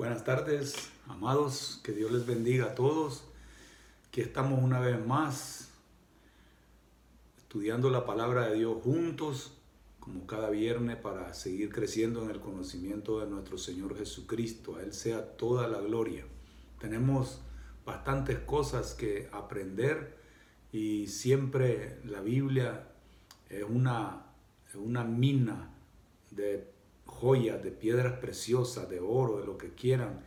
Buenas tardes, amados, que Dios les bendiga a todos. Aquí estamos una vez más estudiando la palabra de Dios juntos, como cada viernes, para seguir creciendo en el conocimiento de nuestro Señor Jesucristo. A Él sea toda la gloria. Tenemos bastantes cosas que aprender y siempre la Biblia es una, es una mina de joyas, de piedras preciosas, de oro, de lo que quieran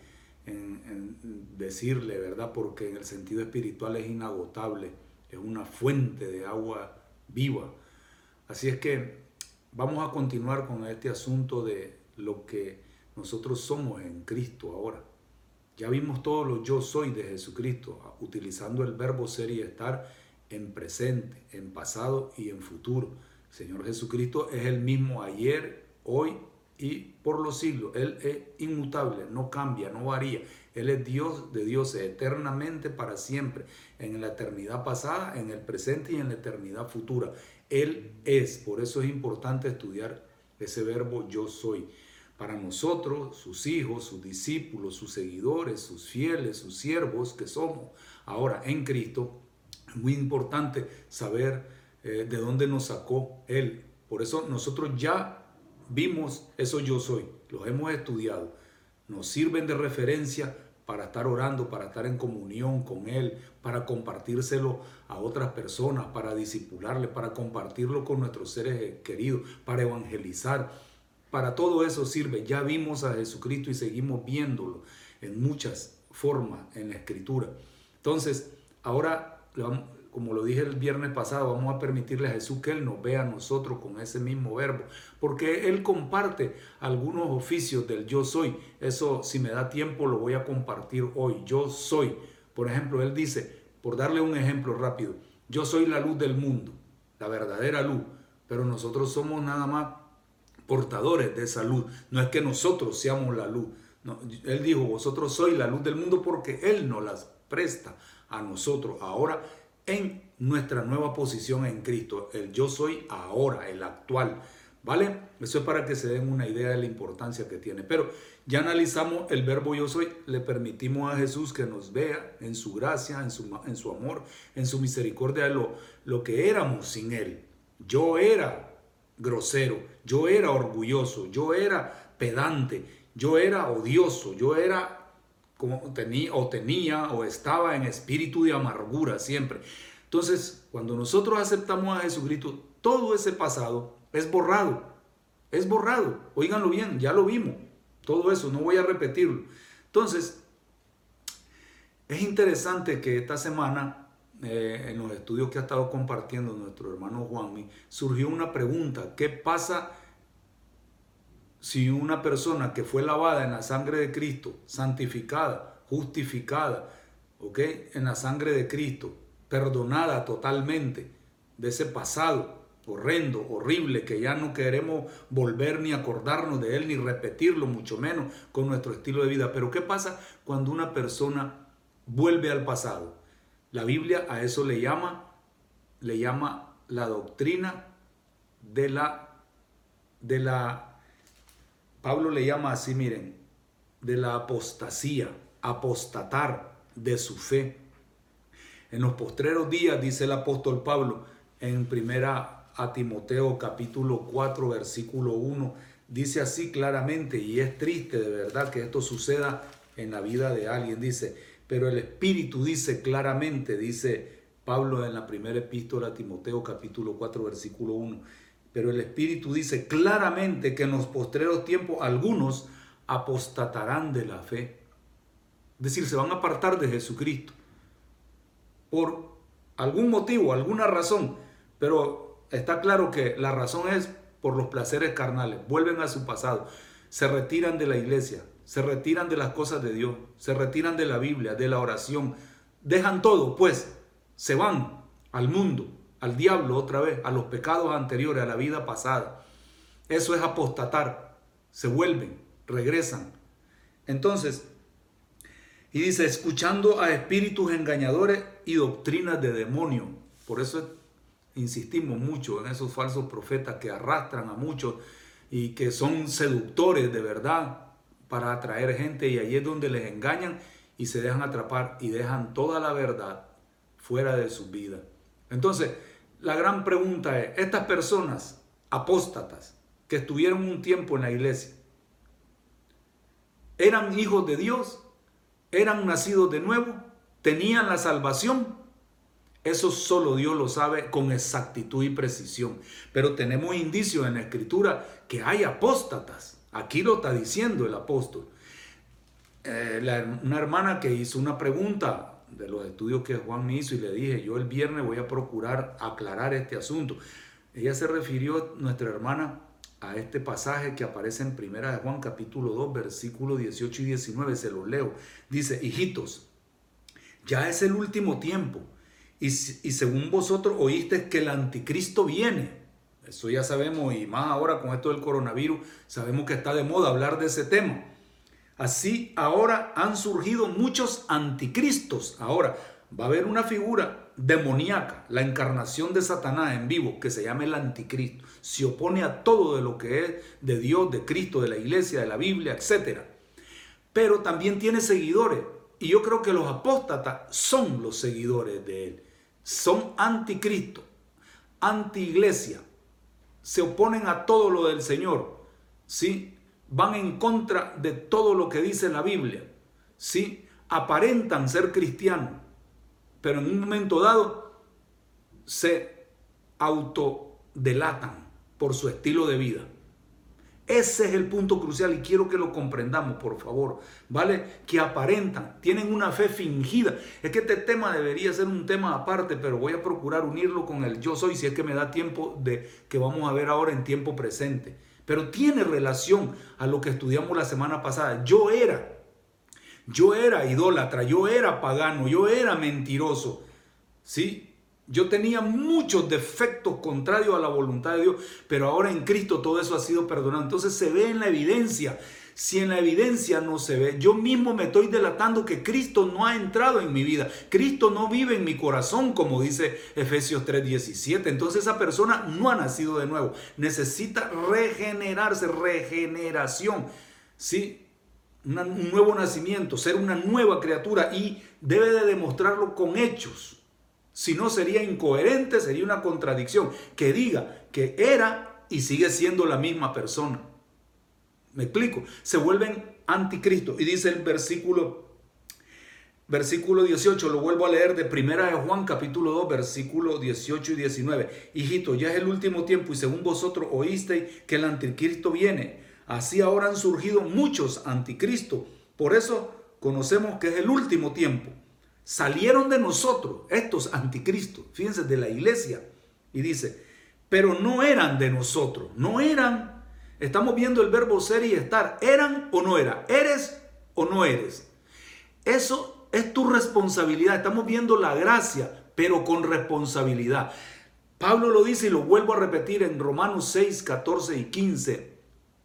decirle, ¿verdad? Porque en el sentido espiritual es inagotable, es una fuente de agua viva. Así es que vamos a continuar con este asunto de lo que nosotros somos en Cristo ahora. Ya vimos todos los yo soy de Jesucristo, utilizando el verbo ser y estar en presente, en pasado y en futuro. Señor Jesucristo es el mismo ayer, hoy y por los siglos. Él es inmutable, no cambia, no varía. Él es Dios de Dios eternamente para siempre, en la eternidad pasada, en el presente y en la eternidad futura. Él es, por eso es importante estudiar ese verbo yo soy. Para nosotros, sus hijos, sus discípulos, sus seguidores, sus fieles, sus siervos que somos ahora en Cristo, es muy importante saber eh, de dónde nos sacó Él. Por eso nosotros ya vimos eso yo soy, los hemos estudiado, nos sirven de referencia para estar orando, para estar en comunión con Él, para compartírselo a otras personas, para disipularle, para compartirlo con nuestros seres queridos, para evangelizar. Para todo eso sirve. Ya vimos a Jesucristo y seguimos viéndolo en muchas formas en la Escritura. Entonces, ahora como lo dije el viernes pasado, vamos a permitirle a Jesús que Él nos vea a nosotros con ese mismo verbo, porque Él comparte algunos oficios del yo soy. Eso, si me da tiempo, lo voy a compartir hoy. Yo soy. Por ejemplo, Él dice, por darle un ejemplo rápido, yo soy la luz del mundo, la verdadera luz, pero nosotros somos nada más portadores de esa luz. No es que nosotros seamos la luz. él dijo, vosotros sois la luz del mundo porque Él nos las presta a nosotros. Ahora en nuestra nueva posición en Cristo, el yo soy ahora, el actual. ¿Vale? Eso es para que se den una idea de la importancia que tiene. Pero ya analizamos el verbo yo soy, le permitimos a Jesús que nos vea en su gracia, en su, en su amor, en su misericordia, lo, lo que éramos sin Él. Yo era grosero, yo era orgulloso, yo era pedante, yo era odioso, yo era como tenía o tenía o estaba en espíritu de amargura siempre. Entonces, cuando nosotros aceptamos a Jesucristo, todo ese pasado es borrado. Es borrado. Óiganlo bien, ya lo vimos. Todo eso, no voy a repetirlo. Entonces, es interesante que esta semana, eh, en los estudios que ha estado compartiendo nuestro hermano Juanmi, surgió una pregunta. ¿Qué pasa si una persona que fue lavada en la sangre de Cristo, santificada, justificada, ¿ok? En la sangre de Cristo, perdonada totalmente de ese pasado horrendo, horrible, que ya no queremos volver ni acordarnos de él, ni repetirlo, mucho menos con nuestro estilo de vida. Pero ¿qué pasa cuando una persona vuelve al pasado? La Biblia a eso le llama, le llama la doctrina de la, de la Pablo le llama así, miren, de la apostasía, apostatar de su fe. En los postreros días, dice el apóstol Pablo, en primera a Timoteo capítulo 4, versículo 1, dice así claramente, y es triste de verdad que esto suceda en la vida de alguien, dice, pero el Espíritu dice claramente, dice Pablo en la primera epístola a Timoteo capítulo 4, versículo 1, pero el Espíritu dice claramente que en los postreros tiempos algunos apostatarán de la fe. Es decir, se van a apartar de Jesucristo. Por algún motivo, alguna razón. Pero está claro que la razón es por los placeres carnales. Vuelven a su pasado. Se retiran de la iglesia. Se retiran de las cosas de Dios. Se retiran de la Biblia, de la oración. Dejan todo, pues. Se van al mundo al diablo otra vez, a los pecados anteriores, a la vida pasada. Eso es apostatar. Se vuelven, regresan. Entonces, y dice, escuchando a espíritus engañadores y doctrinas de demonio. Por eso insistimos mucho en esos falsos profetas que arrastran a muchos y que son seductores de verdad. para atraer gente y ahí es donde les engañan y se dejan atrapar y dejan toda la verdad fuera de su vida. Entonces, la gran pregunta es, estas personas apóstatas que estuvieron un tiempo en la iglesia, ¿eran hijos de Dios? ¿Eran nacidos de nuevo? ¿Tenían la salvación? Eso solo Dios lo sabe con exactitud y precisión. Pero tenemos indicios en la escritura que hay apóstatas. Aquí lo está diciendo el apóstol. Eh, una hermana que hizo una pregunta de los estudios que Juan me hizo y le dije, yo el viernes voy a procurar aclarar este asunto. Ella se refirió, nuestra hermana, a este pasaje que aparece en Primera de Juan capítulo 2, versículos 18 y 19, se los leo. Dice, hijitos, ya es el último tiempo y, y según vosotros oíste que el anticristo viene. Eso ya sabemos y más ahora con esto del coronavirus, sabemos que está de moda hablar de ese tema. Así ahora han surgido muchos anticristos. Ahora va a haber una figura demoníaca, la encarnación de Satanás en vivo, que se llama el anticristo. Se opone a todo de lo que es de Dios, de Cristo, de la iglesia, de la Biblia, etc. Pero también tiene seguidores. Y yo creo que los apóstatas son los seguidores de él. Son anticristo, anti-iglesia. Se oponen a todo lo del Señor. ¿Sí? Van en contra de todo lo que dice la Biblia. ¿sí? Aparentan ser cristianos, pero en un momento dado se autodelatan por su estilo de vida. Ese es el punto crucial y quiero que lo comprendamos, por favor. ¿Vale? Que aparentan, tienen una fe fingida. Es que este tema debería ser un tema aparte, pero voy a procurar unirlo con el yo soy si es que me da tiempo de que vamos a ver ahora en tiempo presente pero tiene relación a lo que estudiamos la semana pasada. Yo era, yo era idólatra, yo era pagano, yo era mentiroso, ¿sí? Yo tenía muchos defectos contrarios a la voluntad de Dios, pero ahora en Cristo todo eso ha sido perdonado. Entonces se ve en la evidencia si en la evidencia no se ve, yo mismo me estoy delatando que Cristo no ha entrado en mi vida. Cristo no vive en mi corazón, como dice Efesios 3:17. Entonces esa persona no ha nacido de nuevo. Necesita regenerarse, regeneración. ¿Sí? un nuevo nacimiento, ser una nueva criatura y debe de demostrarlo con hechos. Si no sería incoherente, sería una contradicción. Que diga que era y sigue siendo la misma persona. Me explico. Se vuelven anticristo. Y dice el versículo, versículo 18, lo vuelvo a leer de primera de Juan capítulo 2, versículo 18 y 19. Hijito, ya es el último tiempo y según vosotros oísteis que el anticristo viene. Así ahora han surgido muchos anticristos. Por eso conocemos que es el último tiempo. Salieron de nosotros estos anticristos, fíjense, de la iglesia. Y dice, pero no eran de nosotros, no eran Estamos viendo el verbo ser y estar. ¿Eran o no era? ¿Eres o no eres? Eso es tu responsabilidad. Estamos viendo la gracia, pero con responsabilidad. Pablo lo dice y lo vuelvo a repetir en Romanos 6, 14 y 15.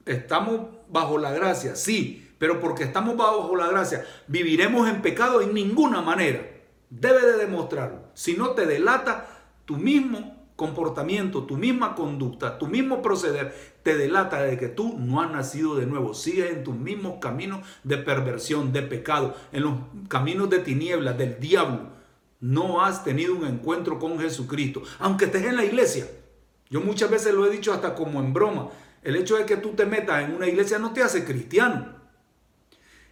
Estamos bajo la gracia, sí, pero porque estamos bajo la gracia, viviremos en pecado en ninguna manera. Debe de demostrarlo. Si no te delata, tú mismo comportamiento, tu misma conducta, tu mismo proceder, te delata de que tú no has nacido de nuevo. Sigues en tus mismos caminos de perversión, de pecado, en los caminos de tinieblas, del diablo. No has tenido un encuentro con Jesucristo, aunque estés en la iglesia. Yo muchas veces lo he dicho hasta como en broma. El hecho de que tú te metas en una iglesia no te hace cristiano.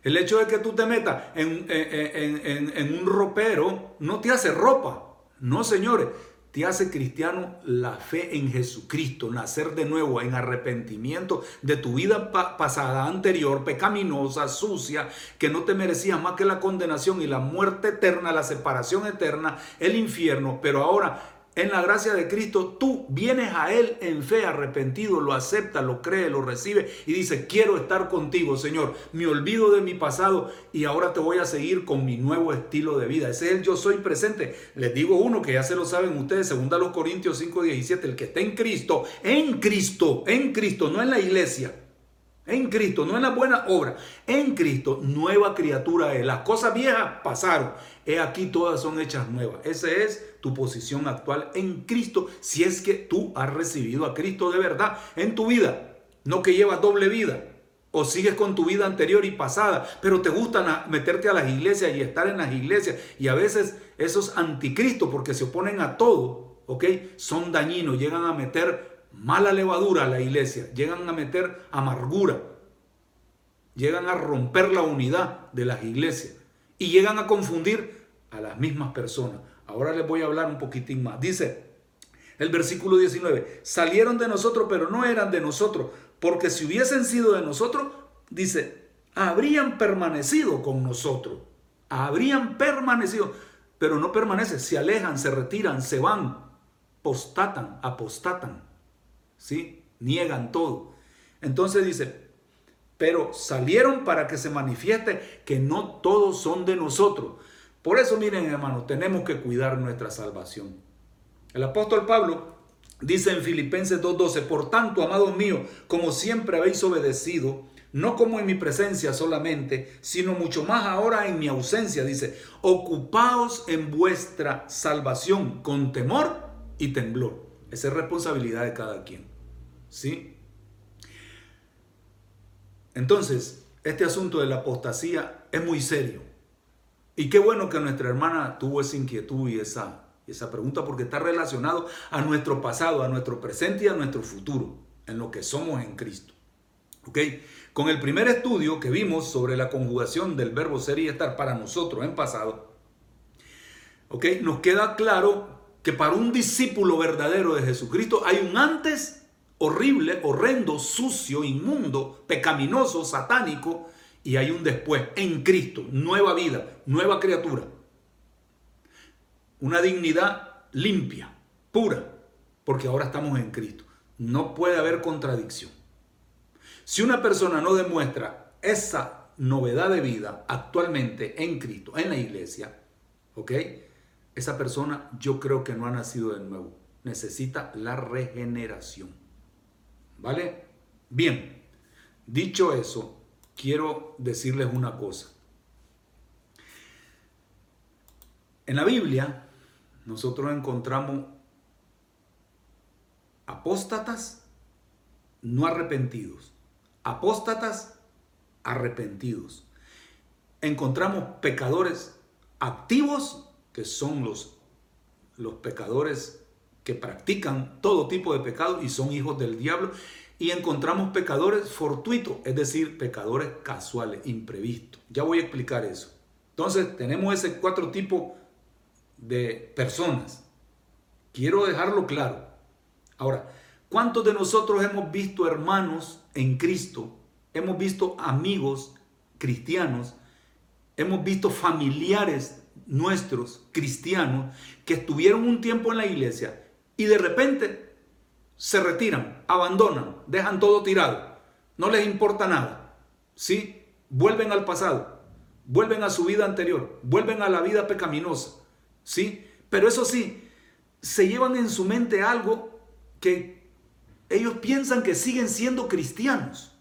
El hecho de que tú te metas en, en un ropero no te hace ropa. No, señores te hace cristiano la fe en Jesucristo, nacer de nuevo en arrepentimiento de tu vida pasada, anterior, pecaminosa, sucia, que no te merecía más que la condenación y la muerte eterna, la separación eterna, el infierno, pero ahora en la gracia de Cristo, tú vienes a Él en fe, arrepentido, lo acepta, lo cree, lo recibe y dice, quiero estar contigo, Señor. Me olvido de mi pasado y ahora te voy a seguir con mi nuevo estilo de vida. Ese es el yo soy presente. Les digo uno que ya se lo saben ustedes, segunda los Corintios 5, 17, el que está en Cristo, en Cristo, en Cristo, no en la iglesia. En Cristo, no en la buena obra. En Cristo, nueva criatura es. Las cosas viejas pasaron. He aquí todas son hechas nuevas. Esa es tu posición actual en Cristo. Si es que tú has recibido a Cristo de verdad en tu vida. No que llevas doble vida. o sigues con tu vida anterior y pasada, pero te gusta meterte a las iglesias y estar en las iglesias. Y a veces esos anticristos, porque se oponen a todo, ¿ok? Son dañinos, llegan a meter mala levadura a la iglesia, llegan a meter amargura, llegan a romper la unidad de las iglesias y llegan a confundir a las mismas personas. Ahora les voy a hablar un poquitín más. Dice el versículo 19, salieron de nosotros, pero no eran de nosotros, porque si hubiesen sido de nosotros, dice, habrían permanecido con nosotros. Habrían permanecido, pero no permanecen, se alejan, se retiran, se van, postatan, apostatan. ¿Sí? Niegan todo. Entonces dice, pero salieron para que se manifieste que no todos son de nosotros. Por eso, miren, hermanos, tenemos que cuidar nuestra salvación. El apóstol Pablo Dice en Filipenses 2.12, por tanto, amados míos, como siempre habéis obedecido, no como en mi presencia solamente, sino mucho más ahora en mi ausencia, dice, ocupaos en vuestra salvación con temor y temblor. Esa es responsabilidad de cada quien. ¿Sí? Entonces, este asunto de la apostasía es muy serio. Y qué bueno que nuestra hermana tuvo esa inquietud y esa esa pregunta porque está relacionado a nuestro pasado, a nuestro presente y a nuestro futuro, en lo que somos en Cristo. ¿Ok? Con el primer estudio que vimos sobre la conjugación del verbo ser y estar para nosotros en pasado, ¿ok? Nos queda claro que para un discípulo verdadero de Jesucristo hay un antes horrible, horrendo, sucio, inmundo, pecaminoso, satánico, y hay un después en Cristo, nueva vida, nueva criatura una dignidad limpia, pura, porque ahora estamos en Cristo. No puede haber contradicción. Si una persona no demuestra esa novedad de vida actualmente en Cristo, en la iglesia, ¿ok? Esa persona yo creo que no ha nacido de nuevo. Necesita la regeneración. ¿Vale? Bien, dicho eso, quiero decirles una cosa. En la Biblia nosotros encontramos apóstatas no arrepentidos, apóstatas arrepentidos. Encontramos pecadores activos, que son los, los pecadores que practican todo tipo de pecado y son hijos del diablo. Y encontramos pecadores fortuitos, es decir, pecadores casuales, imprevistos. Ya voy a explicar eso. Entonces tenemos ese cuatro tipos de personas. Quiero dejarlo claro. Ahora, ¿cuántos de nosotros hemos visto hermanos en Cristo? Hemos visto amigos cristianos, hemos visto familiares nuestros cristianos que estuvieron un tiempo en la iglesia y de repente se retiran, abandonan, dejan todo tirado, no les importa nada. ¿Sí? Vuelven al pasado, vuelven a su vida anterior, vuelven a la vida pecaminosa. ¿sí? Pero eso sí, se llevan en su mente algo que ellos piensan que siguen siendo cristianos.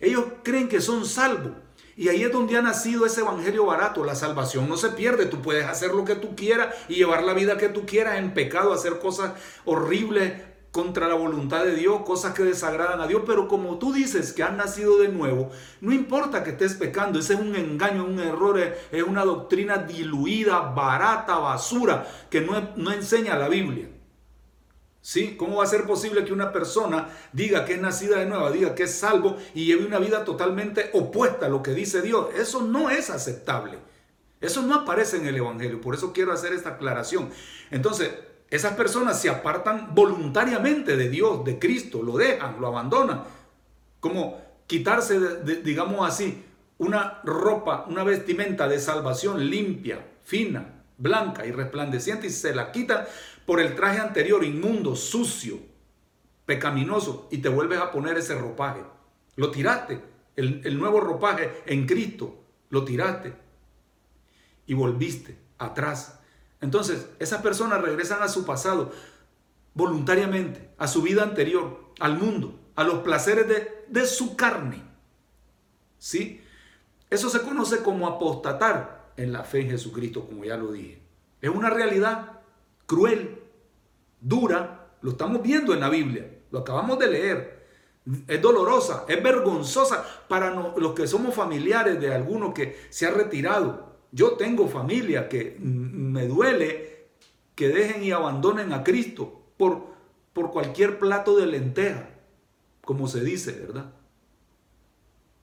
Ellos creen que son salvos. Y ahí es donde ha nacido ese evangelio barato. La salvación no se pierde. Tú puedes hacer lo que tú quieras y llevar la vida que tú quieras en pecado, hacer cosas horribles, contra la voluntad de Dios, cosas que desagradan a Dios, pero como tú dices que has nacido de nuevo, no importa que estés pecando, ese es un engaño, un error, es una doctrina diluida, barata, basura, que no, no enseña la Biblia. ¿Sí? ¿Cómo va a ser posible que una persona diga que es nacida de nuevo, diga que es salvo y lleve una vida totalmente opuesta a lo que dice Dios? Eso no es aceptable. Eso no aparece en el Evangelio. Por eso quiero hacer esta aclaración. Entonces, esas personas se apartan voluntariamente de Dios, de Cristo, lo dejan, lo abandonan. Como quitarse, digamos así, una ropa, una vestimenta de salvación limpia, fina, blanca y resplandeciente y se la quitan por el traje anterior, inmundo, sucio, pecaminoso y te vuelves a poner ese ropaje. Lo tiraste, el, nuevo ropaje en Cristo, lo tiraste y volviste atrás entonces, esas personas regresan a su pasado voluntariamente, a su vida anterior, al mundo, a los placeres de, su carne. ¿Sí? Eso se conoce como apostatar en la fe en Jesucristo, como ya lo dije. Es una realidad cruel, dura, lo estamos viendo en la Biblia, lo acabamos de leer. Es dolorosa, es vergonzosa para los que somos familiares de alguno que se ha retirado. Yo tengo familia que me duele que dejen y abandonen a Cristo por, por cualquier plato de lenteja, como se dice, ¿verdad?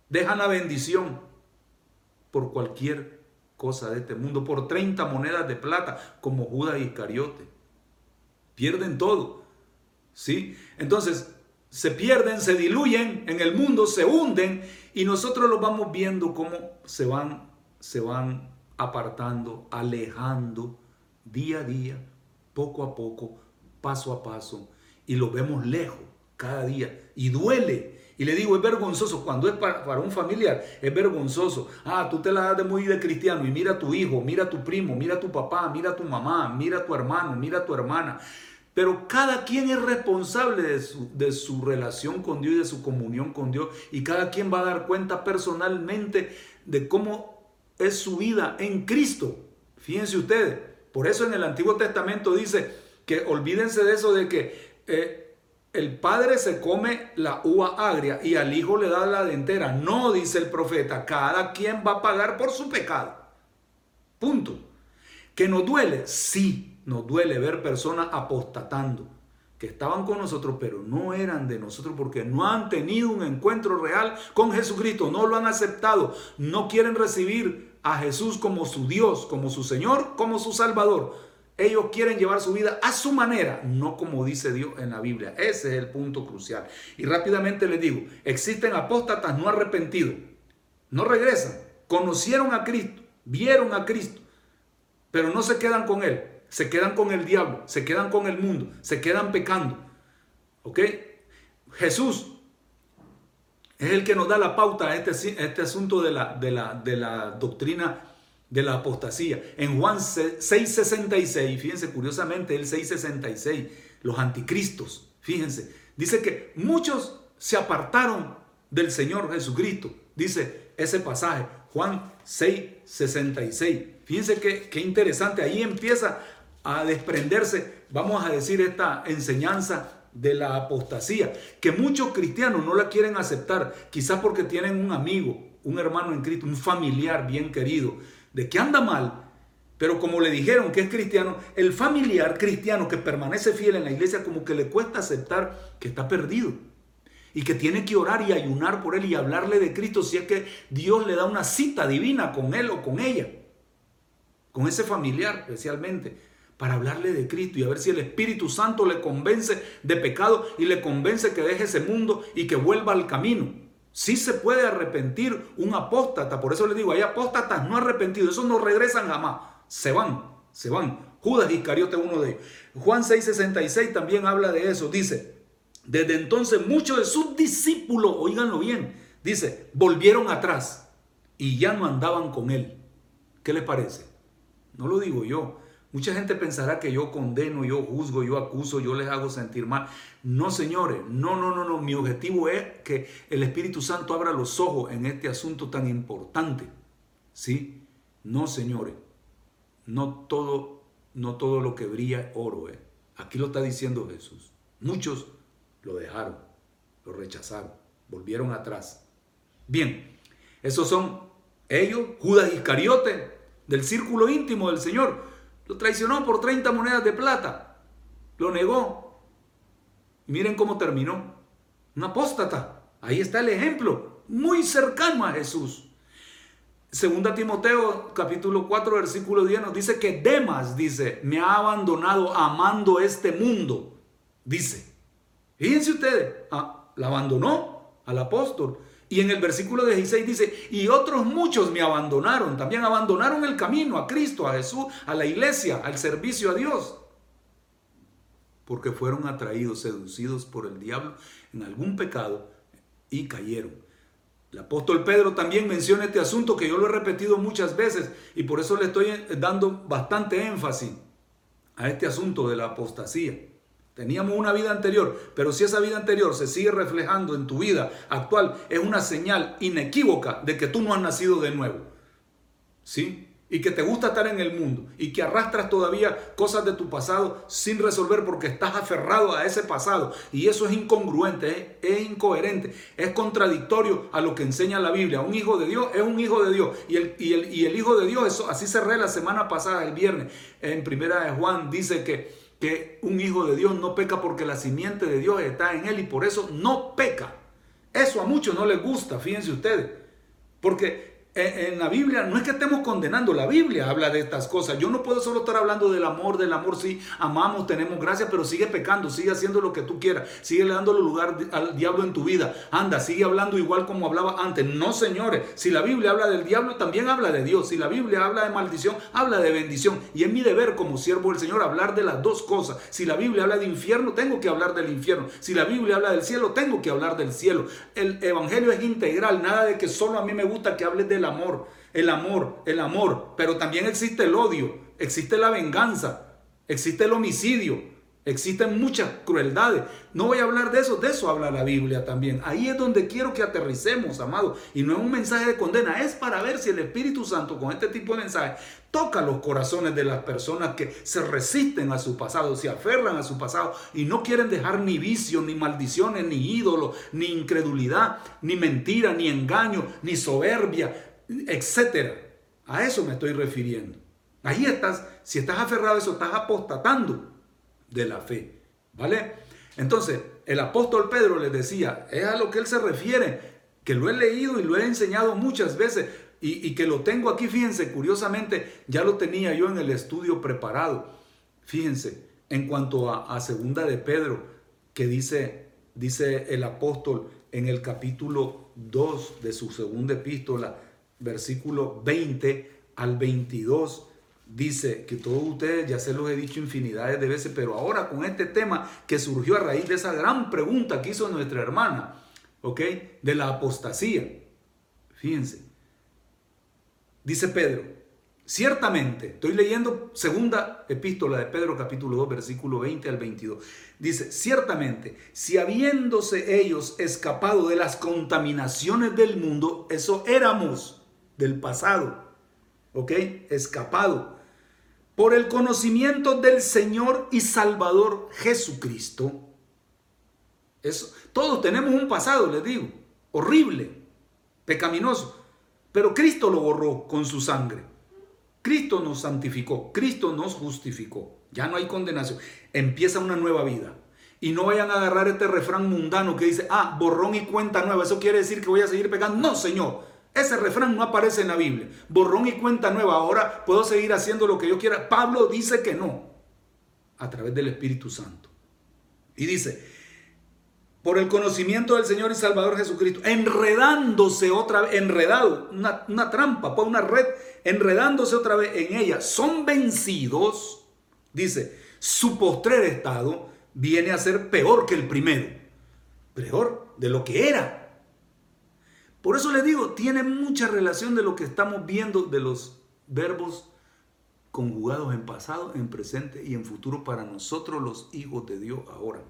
Dejan la bendición por cualquier cosa de este mundo, por 30 monedas de plata, como Judas Iscariote. Pierden todo. ¿Sí? Entonces, se pierden, se diluyen en el mundo, se hunden y nosotros los vamos viendo cómo se van, se van apartando, alejando día a día, poco a poco, paso a paso y los vemos lejos cada día y duele. Y le digo, es vergonzoso, cuando es para, un familiar, es vergonzoso. Ah, tú te la das de muy de cristiano y mira a tu hijo, mira a tu primo, mira a tu papá, mira a tu mamá, mira a tu hermano, mira a tu hermana. Pero cada quien es responsable de su, de su, relación con Dios y de su comunión con Dios. Y cada quien va a dar cuenta personalmente de cómo es su vida en Cristo. Fíjense ustedes. Por eso en el Antiguo Testamento dice que olvídense de eso de que eh, el padre se come la uva agria y al hijo le da la dentera. No, dice el profeta. Cada quien va a pagar por su pecado. Punto. ¿Que nos duele? Sí nos duele ver personas apostatando, que estaban con nosotros, pero no eran de nosotros porque no han tenido un encuentro real con Jesucristo, no lo han aceptado, no quieren recibir a Jesús como su Dios, como su Señor, como su Salvador. Ellos quieren llevar su vida a su manera, no como dice Dios en la Biblia. Ese es el punto crucial. Y rápidamente les digo, existen apóstatas no arrepentidos, no regresan, conocieron a Cristo, vieron a Cristo, pero no se quedan con Él se quedan con el diablo, se quedan con el mundo, se quedan pecando. ¿Ok? Jesús es el que nos da la pauta a este, este asunto de la, de, la, de la doctrina de la apostasía. En Juan 6:66, fíjense curiosamente, el 6:66, los anticristos, fíjense, dice que muchos se apartaron del Señor Jesucristo. Dice ese pasaje, Juan 6:66. Fíjense qué, qué interesante, ahí empieza a desprenderse, vamos a decir, esta enseñanza de la apostasía, que muchos cristianos no la quieren aceptar, quizás porque tienen un amigo, un hermano en Cristo, un familiar bien querido, de que anda mal, pero como le dijeron que es cristiano, el familiar cristiano que permanece fiel en la iglesia como que le cuesta aceptar que está perdido y que tiene que orar y ayunar por él y hablarle de Cristo si es que Dios le da una cita divina con él o con ella, con ese familiar especialmente para hablarle de Cristo y a ver si el Espíritu Santo le convence de pecado y le convence que deje ese mundo y que vuelva al camino. Sí se puede arrepentir un apóstata, por eso le digo, hay apóstatas no arrepentidos, esos no regresan jamás, se van, se van. Judas Iscariote uno de ellos. Juan 6:66 también habla de eso, dice, desde entonces muchos de sus discípulos, oíganlo bien, dice, volvieron atrás y ya no andaban con él. ¿Qué les parece? No lo digo yo, Mucha gente pensará que yo condeno, yo juzgo, yo acuso, yo les hago sentir mal. No, señores, no, no, no, no. Mi objetivo es que el Espíritu Santo abra los ojos en este asunto tan importante. ¿Sí? No, señores. No todo, no todo lo que brilla es oro. ¿eh? Aquí lo está diciendo Jesús. Muchos lo dejaron, lo rechazaron, volvieron atrás. Bien, esos son ellos, Judas Iscariote, del círculo íntimo del Señor. Lo traicionó por 30 monedas de plata. Lo negó. Miren cómo terminó. Un apóstata. Ahí está el ejemplo. Muy cercano a Jesús. Segunda Timoteo capítulo 4 versículo 10 nos dice que Demas dice, me ha abandonado amando este mundo. Dice. Fíjense ustedes, ah, la abandonó al apóstol. Y en el versículo 16 dice, y otros muchos me abandonaron, también abandonaron el camino a Cristo, a Jesús, a la iglesia, al servicio a Dios, porque fueron atraídos, seducidos por el diablo en algún pecado y cayeron. El apóstol Pedro también menciona este asunto que yo lo he repetido muchas veces y por eso le estoy dando bastante énfasis a este asunto de la apostasía. Teníamos una vida anterior, pero si esa vida anterior se sigue reflejando en tu vida actual, es una señal inequívoca de que tú no has nacido de nuevo. ¿Sí? y que te gusta estar en el mundo y que arrastras todavía cosas de tu pasado sin resolver porque estás aferrado a ese pasado y eso es incongruente, es, incoherente, es contradictorio a lo que enseña la Biblia. Un hijo de Dios es un hijo de Dios y el, y el, y el hijo de Dios, eso, así cerré la semana pasada, el viernes, en primera de Juan, dice que, que un hijo de Dios no peca porque la simiente de Dios está en él y por eso no peca. Eso a muchos no les gusta, fíjense ustedes. Porque en la Biblia no es que estemos condenando, la Biblia habla de estas cosas. Yo no puedo solo estar hablando del amor, del amor, sí, amamos, tenemos gracia, pero sigue pecando, sigue haciendo lo que tú quieras, sigue dándole lugar al diablo en tu vida. Anda, sigue hablando igual como hablaba antes. No, señores, si la Biblia habla del diablo, también habla de Dios. Si la Biblia habla de maldición, habla de bendición. Y es mi deber como siervo del Señor hablar de las dos cosas. Si la Biblia habla de infierno, tengo que hablar del infierno. Si la Biblia habla del cielo, tengo que hablar del cielo. El Evangelio es integral, nada de que solo a mí me gusta que hables del amor, el amor, el amor, pero también existe el odio, existe la venganza, existe el homicidio, existen muchas crueldades. No voy a hablar de eso, de eso habla la Biblia también. Ahí es donde quiero que aterricemos, amado. Y no es un mensaje de condena, es para ver si el Espíritu Santo con este tipo de mensaje toca los corazones de las personas que se resisten a su pasado, se aferran a su pasado y no quieren dejar ni vicios, ni maldiciones, ni ídolos, ni incredulidad, ni mentira, ni engaño, ni soberbia, etcétera. A eso me estoy refiriendo. Ahí estás, si estás aferrado a eso, estás apostatando de la fe. ¿Vale? Entonces, el apóstol Pedro les decía, es a lo que él se refiere, que lo he leído y lo he enseñado muchas veces y, que lo tengo aquí, fíjense, curiosamente, ya lo tenía yo en el estudio preparado. Fíjense, en cuanto a, segunda de Pedro, que dice, dice el apóstol en el capítulo 2 de su segunda epístola, versículo 20 al 22, dice que todos ustedes ya se los he dicho infinidades de veces, pero ahora con este tema que surgió a raíz de esa gran pregunta que hizo nuestra hermana, ¿ok? De la apostasía. Fíjense. Dice Pedro, ciertamente, estoy leyendo segunda epístola de Pedro capítulo 2 versículo 20 al 22. Dice, ciertamente, si habiéndose ellos escapado de las contaminaciones del mundo, eso éramos del pasado, ¿ok? Escapado por el conocimiento del Señor y Salvador Jesucristo. Eso, todos tenemos un pasado, les digo, horrible, pecaminoso, pero Cristo lo borró con su sangre. Cristo nos santificó, Cristo nos justificó. Ya no hay condenación. Empieza una nueva vida. Y no vayan a agarrar este refrán mundano que dice, ah, borrón y cuenta nueva. Eso quiere decir que voy a seguir pecando. No, Señor. Ese refrán no aparece en la Biblia. Borrón y cuenta nueva. Ahora puedo seguir haciendo lo que yo quiera. Pablo dice que no. A través del Espíritu Santo. Y dice, por el conocimiento del Señor y Salvador Jesucristo, enredándose otra vez, enredado, una, trampa, pues una red, enredándose otra vez en ella, son vencidos, dice, su postrer estado viene a ser peor que el primero, peor de lo que era. Por eso le digo, tiene mucha relación de lo que estamos viendo de los verbos conjugados en pasado, en presente y en futuro para nosotros los hijos de Dios ahora.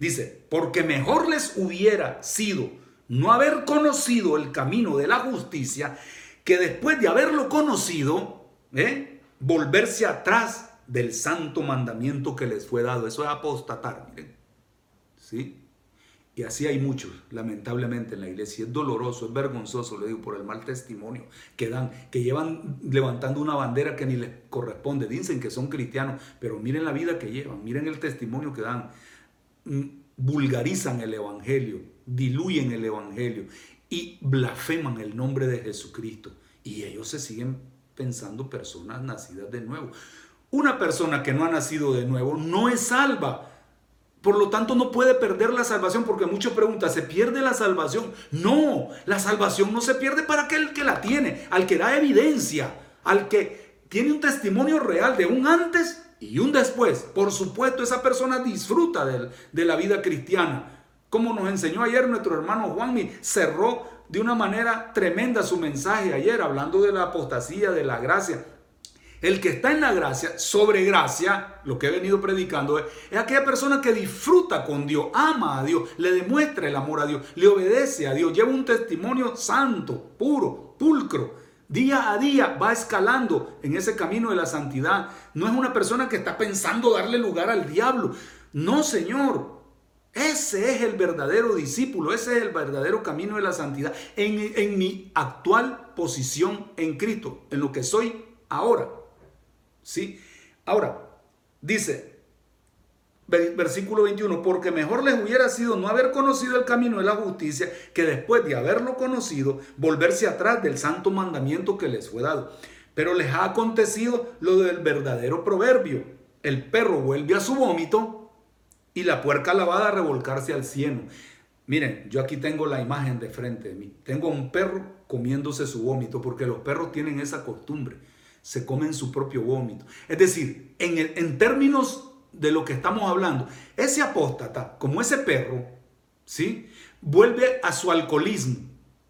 Dice, porque mejor les hubiera sido no haber conocido el camino de la justicia que después de haberlo conocido, ¿eh? volverse atrás del santo mandamiento que les fue dado. Eso es apostatar, miren. ¿Sí? Y así hay muchos, lamentablemente, en la iglesia. Es doloroso, es vergonzoso, le digo, por el mal testimonio que dan, que llevan levantando una bandera que ni les corresponde. Dicen que son cristianos, pero miren la vida que llevan, miren el testimonio que dan. Mm, vulgarizan el Evangelio, diluyen el Evangelio y blasfeman el nombre de Jesucristo. Y ellos se siguen pensando personas nacidas de nuevo. Una persona que no ha nacido de nuevo no es salva por lo tanto, no puede perder la salvación porque muchos preguntan, ¿se pierde la salvación? No, la salvación no se pierde para aquel que la tiene, al que da evidencia, al que tiene un testimonio real de un antes y un después. Por supuesto, esa persona disfruta de, de la vida cristiana. Como nos enseñó ayer nuestro hermano Juanmi, cerró de una manera tremenda su mensaje ayer, hablando de la apostasía, de la gracia. El que está en la gracia, sobre gracia, lo que he venido predicando, es, aquella persona que disfruta con Dios, ama a Dios, le demuestra el amor a Dios, le obedece a Dios, lleva un testimonio santo, puro, pulcro, Día a día va escalando en ese camino de la santidad. No es una persona que está pensando darle lugar al diablo. No, Señor. Ese es el verdadero discípulo, ese es el verdadero camino de la santidad en, en mi actual posición en Cristo, en lo que soy ahora. ¿Sí? Ahora, dice, versículo 21, porque mejor les hubiera sido no haber conocido el camino de la justicia que después de haberlo conocido, volverse atrás del santo mandamiento que les fue dado. Pero les ha acontecido lo del verdadero proverbio. El perro vuelve a su vómito y la puerca lavada a revolcarse al cieno. Miren, yo aquí tengo la imagen de frente de mí. Tengo un perro comiéndose su vómito, porque los perros tienen esa costumbre. Se comen su propio vómito. Es decir, en, en términos de lo que estamos hablando, ese apóstata, como ese perro, ¿sí? Vuelve a su alcoholismo,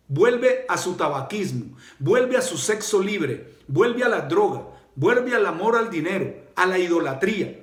vuelve a su tabaquismo, vuelve a su sexo libre, vuelve a la droga, vuelve al amor al dinero, a la idolatría.